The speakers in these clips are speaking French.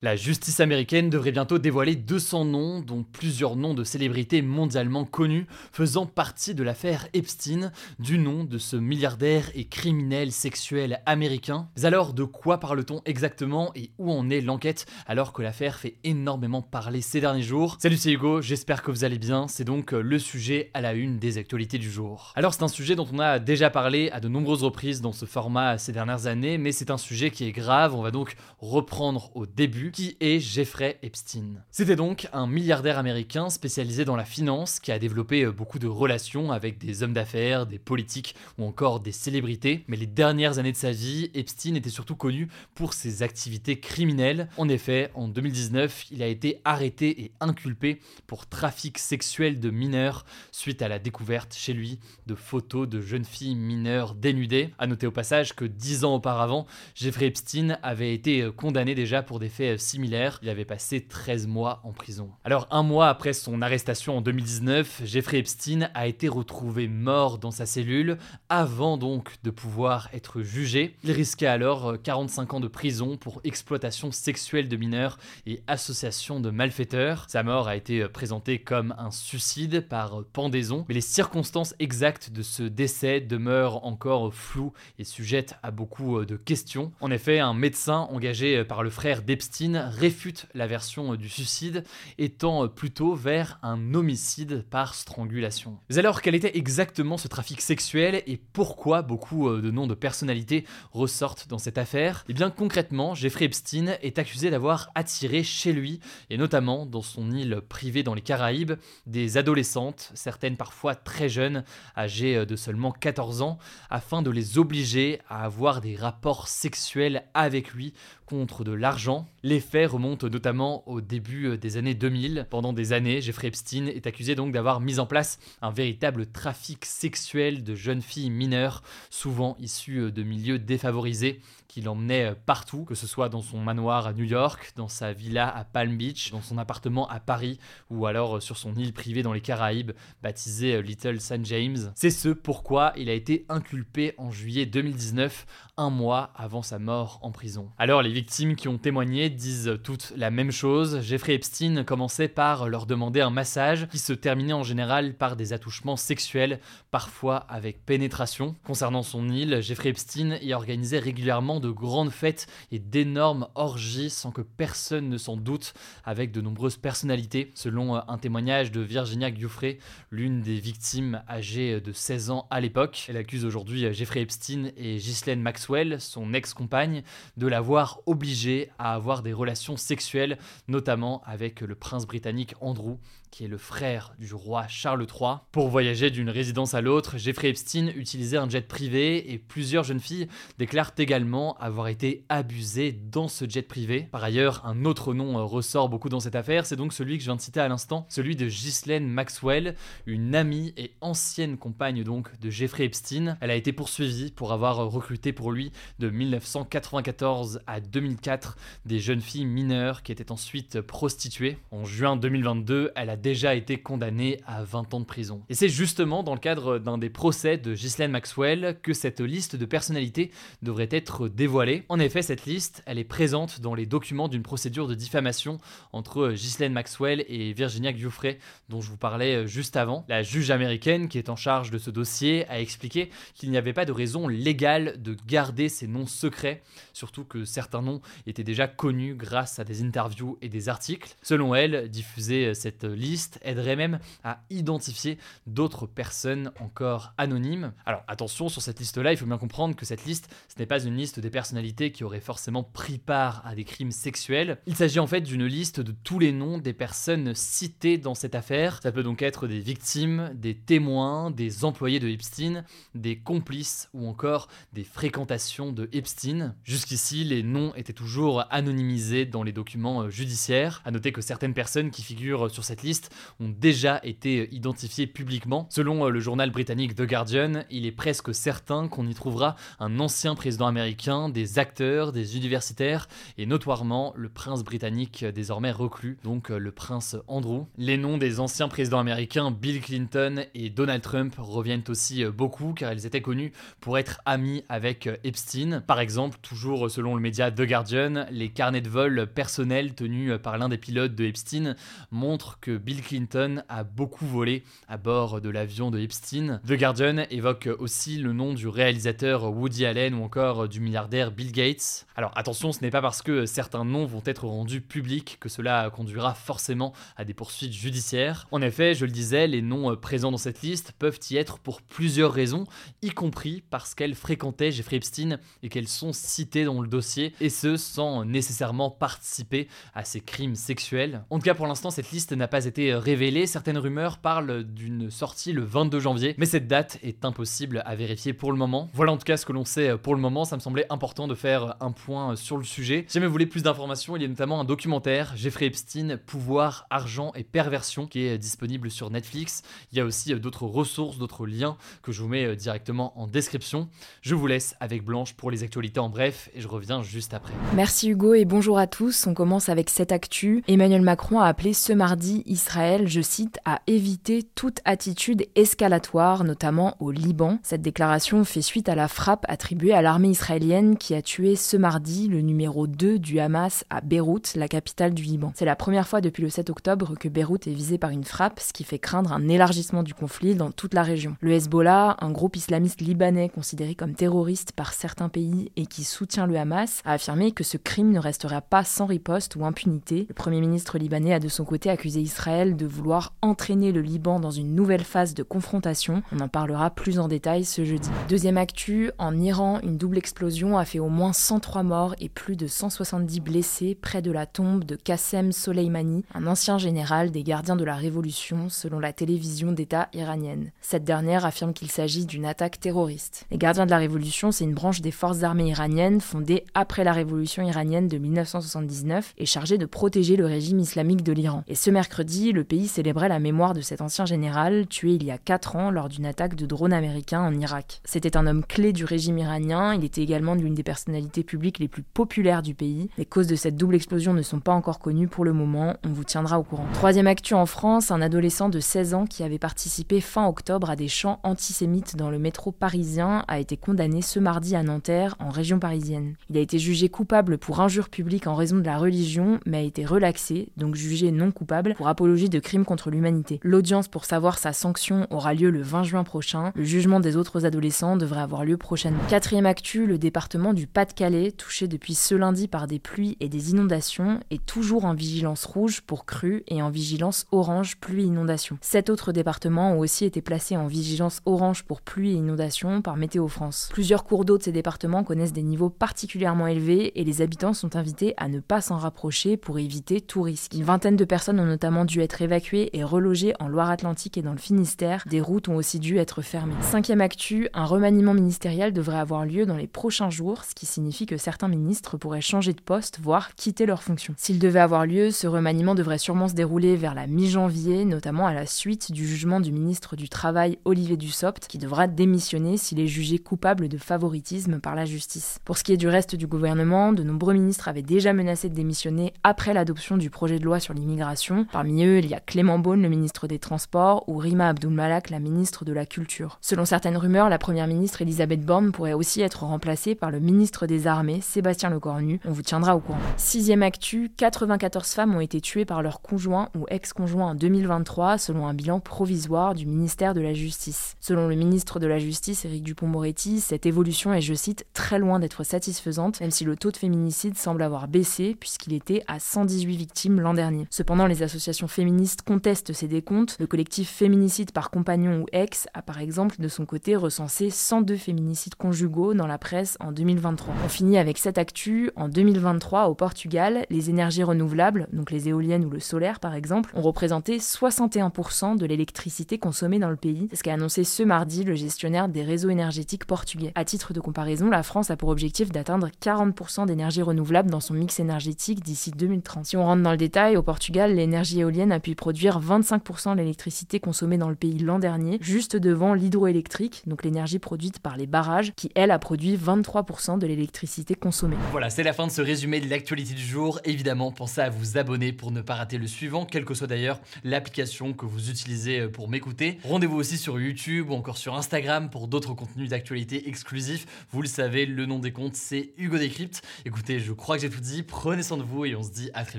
La justice américaine devrait bientôt dévoiler 200 noms, dont plusieurs noms de célébrités mondialement connues, faisant partie de l'affaire Epstein, du nom de ce milliardaire et criminel sexuel américain. Mais alors, de quoi parle-t-on exactement et où en est l'enquête alors que l'affaire fait énormément parler ces derniers jours? Salut, c'est Hugo, j'espère que vous allez bien. C'est donc le sujet à la une des actualités du jour. Alors, c'est un sujet dont on a déjà parlé à de nombreuses reprises dans ce format ces dernières années, mais c'est un sujet qui est grave. On va donc reprendre au début qui est Jeffrey Epstein. C'était donc un milliardaire américain spécialisé dans la finance qui a développé euh, beaucoup de relations avec des hommes d'affaires, des politiques ou encore des célébrités. Mais les dernières années de sa vie, Epstein était surtout connu pour ses activités criminelles. En effet, en 2019, il a été arrêté et inculpé pour trafic sexuel de mineurs suite à la découverte chez lui de photos de jeunes filles mineures dénudées. À noter au passage que dix ans auparavant, Jeffrey Epstein avait été euh, condamné déjà pour des faits similaire, il avait passé 13 mois en prison. Alors un mois après son arrestation en 2019, Jeffrey Epstein a été retrouvé mort dans sa cellule avant donc de pouvoir être jugé. Il risquait alors 45 ans de prison pour exploitation sexuelle de mineurs et association de malfaiteurs. Sa mort a été présentée comme un suicide par pendaison, mais les circonstances exactes de ce décès demeurent encore floues et sujettes à beaucoup de questions. En effet, un médecin engagé par le frère d'Epstein réfute la version du suicide, étant plutôt vers un homicide par strangulation. Mais alors, quel était exactement ce trafic sexuel et pourquoi beaucoup euh, de noms de personnalités ressortent dans cette affaire? Eh bien, concrètement, Jeffrey Epstein est accusé d'avoir attiré chez lui, et notamment dans son île privée dans les Caraïbes, des adolescentes, certaines parfois très jeunes, âgées de seulement 14 ans, afin de les obliger à avoir des rapports sexuels avec lui contre de l'argent. Faits remontent notamment au début euh, des années 2000. Pendant des années, Jeffrey Epstein est accusé donc d'avoir mis en place un véritable trafic sexuel de jeunes filles mineures, souvent issues euh, de milieux défavorisés, qu'il emmenait euh, partout, que ce soit dans son manoir à New York, dans sa villa à Palm Beach, dans son appartement à Paris, ou alors sur son île privée dans les Caraïbes, baptisée Little St. James. C'est ce pourquoi il a été inculpé en juillet 2019, un mois avant sa mort en prison. Alors les victimes qui ont témoigné disent toutes la même chose. Jeffrey Epstein commençait par leur demander un massage qui se terminait en général par des attouchements sexuels, parfois avec pénétration. Concernant son île, Jeffrey Epstein y organisait régulièrement de grandes fêtes et d'énormes orgies sans que personne ne s'en doute, avec de nombreuses personnalités. Selon un témoignage de Virginia Giuffre, l'une des victimes âgée de 16 ans à l'époque, elle accuse aujourd'hui Jeffrey Epstein et Ghislaine Maxwell, son ex-compagne, de l'avoir obligé à avoir des relations sexuelles, notamment avec le prince britannique Andrew, qui est le frère du roi Charles III. Pour voyager d'une résidence à l'autre, Jeffrey Epstein utilisait un jet privé et plusieurs jeunes filles déclarent également avoir été abusées dans ce jet privé. Par ailleurs, un autre nom ressort beaucoup dans cette affaire, c'est donc celui que je viens de citer à l'instant, celui de Ghislaine Maxwell, une amie et ancienne compagne donc de Jeffrey Epstein. Elle a été poursuivie pour avoir recruté pour lui de 1994 à 2004 des jeunes filles mineures qui étaient ensuite prostituées. En juin 2022, elle a déjà été condamnée à 20 ans de prison. Et c'est justement dans le cadre d'un des procès de Ghislaine Maxwell que cette liste de personnalités devrait être dévoilée. En effet, cette liste, elle est présente dans les documents d'une procédure de diffamation entre Ghislaine Maxwell et Virginia Giuffre, dont je vous parlais juste avant. La juge américaine qui est en charge de ce dossier a expliqué qu'il n'y avait pas de raison légale de garder ces noms secrets, surtout que certains noms étaient déjà connus grâce à des interviews et des articles. Selon elle, diffuser cette liste aiderait même à identifier d'autres personnes encore anonymes. Alors attention, sur cette liste-là, il faut bien comprendre que cette liste, ce n'est pas une liste des personnalités qui auraient forcément pris part à des crimes sexuels. Il s'agit en fait d'une liste de tous les noms des personnes citées dans cette affaire. Ça peut donc être des victimes, des témoins, des employés de Epstein, des complices ou encore des fréquentations de Epstein. Jusqu'ici, les noms étaient toujours anonymisés dans les documents euh, judiciaires. À noter que certaines personnes qui figurent sur cette liste ont déjà été identifiées publiquement. Selon euh, le journal britannique The Guardian, il est presque certain qu'on y trouvera un ancien président américain, des acteurs, des universitaires et notoirement le prince britannique désormais reclus, donc euh, le prince Andrew. Les noms des anciens présidents américains Bill Clinton et Donald Trump reviennent aussi beaucoup car ils étaient connus pour être amis avec Epstein. Par exemple, toujours selon le média The Guardian, les carnets de vol personnels tenus par l'un des pilotes de Epstein montrent que Bill Clinton a beaucoup volé à bord de l'avion de Epstein. The Guardian évoque aussi le nom du réalisateur Woody Allen ou encore du milliardaire Bill Gates. Alors attention, ce n'est pas parce que certains noms vont être rendus publics que cela conduira forcément à des poursuites judiciaires. En effet, je le disais, les noms présents dans cette liste peuvent y être pour plusieurs raisons, y compris parce qu'elles fréquentaient Jeffrey Epstein et qu'elles sont citées dans le dossier, et ce sans nécessairement participer à ces crimes sexuels. En tout cas, pour l'instant, cette liste n'a pas été révélée. Certaines rumeurs parlent d'une sortie le 22 janvier, mais cette date est impossible à vérifier pour le moment. Voilà en tout cas ce que l'on sait pour le moment. Ça me semblait important de faire un point sur le sujet. Si jamais vous voulez plus d'informations, il y a notamment un documentaire, Jeffrey Epstein, Pouvoir, Argent et Perversion, qui est disponible sur Netflix. Il y a aussi d'autres ressources, d'autres liens que je vous mets directement en description. Je vous laisse avec Blanche pour les actualités en bref et je reviens juste après. Merci Hugo et bonjour à tous. On commence avec cette actu. Emmanuel Macron a appelé ce mardi Israël, je cite, à éviter toute attitude escalatoire, notamment au Liban. Cette déclaration fait suite à la frappe attribuée à l'armée israélienne qui a tué ce mardi le numéro 2 du Hamas à Beyrouth, la capitale du Liban. C'est la première fois depuis le 7 octobre que Beyrouth est visée par une frappe, ce qui fait craindre un élargissement du conflit dans toute la région. Le Hezbollah, un groupe islamiste libanais considéré comme terroriste par certains pays et qui soutient le Hamas, a affirmé que ce crime ne pas sans riposte ou impunité. Le Premier ministre libanais a de son côté accusé Israël de vouloir entraîner le Liban dans une nouvelle phase de confrontation. On en parlera plus en détail ce jeudi. Deuxième actu, en Iran, une double explosion a fait au moins 103 morts et plus de 170 blessés près de la tombe de Qassem Soleimani, un ancien général des gardiens de la révolution selon la télévision d'État iranienne. Cette dernière affirme qu'il s'agit d'une attaque terroriste. Les gardiens de la révolution, c'est une branche des forces armées iraniennes fondée après la révolution iranienne de 1979 et chargée de protéger le régime islamique de l'Iran. Et ce mercredi, le pays célébrait la mémoire de cet ancien général tué il y a 4 ans lors d'une attaque de drones américains en Irak. C'était un homme clé du régime iranien, il était également l'une des personnalités publiques les plus populaires du pays. Les causes de cette double explosion ne sont pas encore connues pour le moment, on vous tiendra au courant. Troisième actu en France, un adolescent de 16 ans qui avait participé fin octobre à des chants antisémites dans le métro parisien a été condamné ce mardi à Nanterre, en région parisienne. Il a été jugé coupable pour injure publique en raison de la religion, mais a été relaxé, donc jugé non coupable, pour apologie de crimes contre l'humanité. L'audience pour savoir sa sanction aura lieu le 20 juin prochain. Le jugement des autres adolescents devrait avoir lieu prochainement. Quatrième actu, le département du Pas-de-Calais, touché depuis ce lundi par des pluies et des inondations, est toujours en vigilance rouge pour crues et en vigilance orange pluie-inondation. Sept autres départements ont aussi été placés en vigilance orange pour pluie et inondation par Météo France. Plusieurs cours d'eau de ces départements connaissent des niveaux particulièrement élevés et les habitants sont invités à ne pas s'en rapprocher pour éviter tout risque. Une vingtaine de personnes ont notamment dû être évacuées et relogées en Loire-Atlantique et dans le Finistère. Des routes ont aussi dû être fermées. Cinquième actu, un remaniement ministériel devrait avoir lieu dans les prochains jours, ce qui signifie que certains ministres pourraient changer de poste, voire quitter leur fonction. S'il devait avoir lieu, ce remaniement devrait sûrement se dérouler vers la mi-janvier, notamment à la suite du jugement du ministre du Travail Olivier Dussopt, qui devra démissionner s'il est jugé coupable de favoritisme par la justice. Pour ce qui est du reste du gouvernement, de nombreux ministres avaient déjà menacé de démissionner après l'adoption du projet de loi sur l'immigration. Parmi eux, il y a Clément Beaune, le ministre des Transports, ou Rima Abdul-Malak, la ministre de la Culture. Selon certaines rumeurs, la première ministre Elisabeth Borne pourrait aussi être remplacée par le ministre des Armées, Sébastien Lecornu. On vous tiendra au courant. Sixième actu, 94 femmes ont été tuées par leur conjoint ou ex-conjoint en 2023, selon un bilan provisoire du ministère de la Justice. Selon le ministre de la Justice, Éric Dupont-Moretti, cette évolution est, je cite, très loin d'être satisfaisante, même si le taux de féminicide semble avoir baissé puisqu'il était à 118 victimes l'an dernier. Cependant, les associations féministes contestent ces décomptes. Le collectif Féminicide par compagnon ou ex a par exemple de son côté recensé 102 féminicides conjugaux dans la presse en 2023. On finit avec cette actu. En 2023, au Portugal, les énergies renouvelables, donc les éoliennes ou le solaire par exemple, ont représenté 61% de l'électricité consommée dans le pays. C'est ce qu'a annoncé ce mardi le gestionnaire des réseaux énergétiques portugais. À titre de comparaison, la France a pour objectif d'atteindre 40% d'énergie renouvelable dans son mix énergétique d'ici 2030. Si on rentre dans le détail, au Portugal, l'énergie éolienne a pu produire 25% de l'électricité consommée dans le pays l'an dernier, juste devant l'hydroélectrique, donc l'énergie produite par les barrages, qui elle a produit 23% de l'électricité consommée. Voilà, c'est la fin de ce résumé de l'actualité du jour. Évidemment, pensez à vous abonner pour ne pas rater le suivant, quelle que soit d'ailleurs l'application que vous utilisez euh, pour m'écouter. Rendez-vous aussi sur YouTube ou encore sur Instagram pour d'autres contenus d'actualité exclusifs. Vous le savez, le nom des comptes, c'est Hugo Décrypte. Écoutez, je crois que j'ai tout dit. Prenez soin de vous et on se dit à très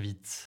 vite.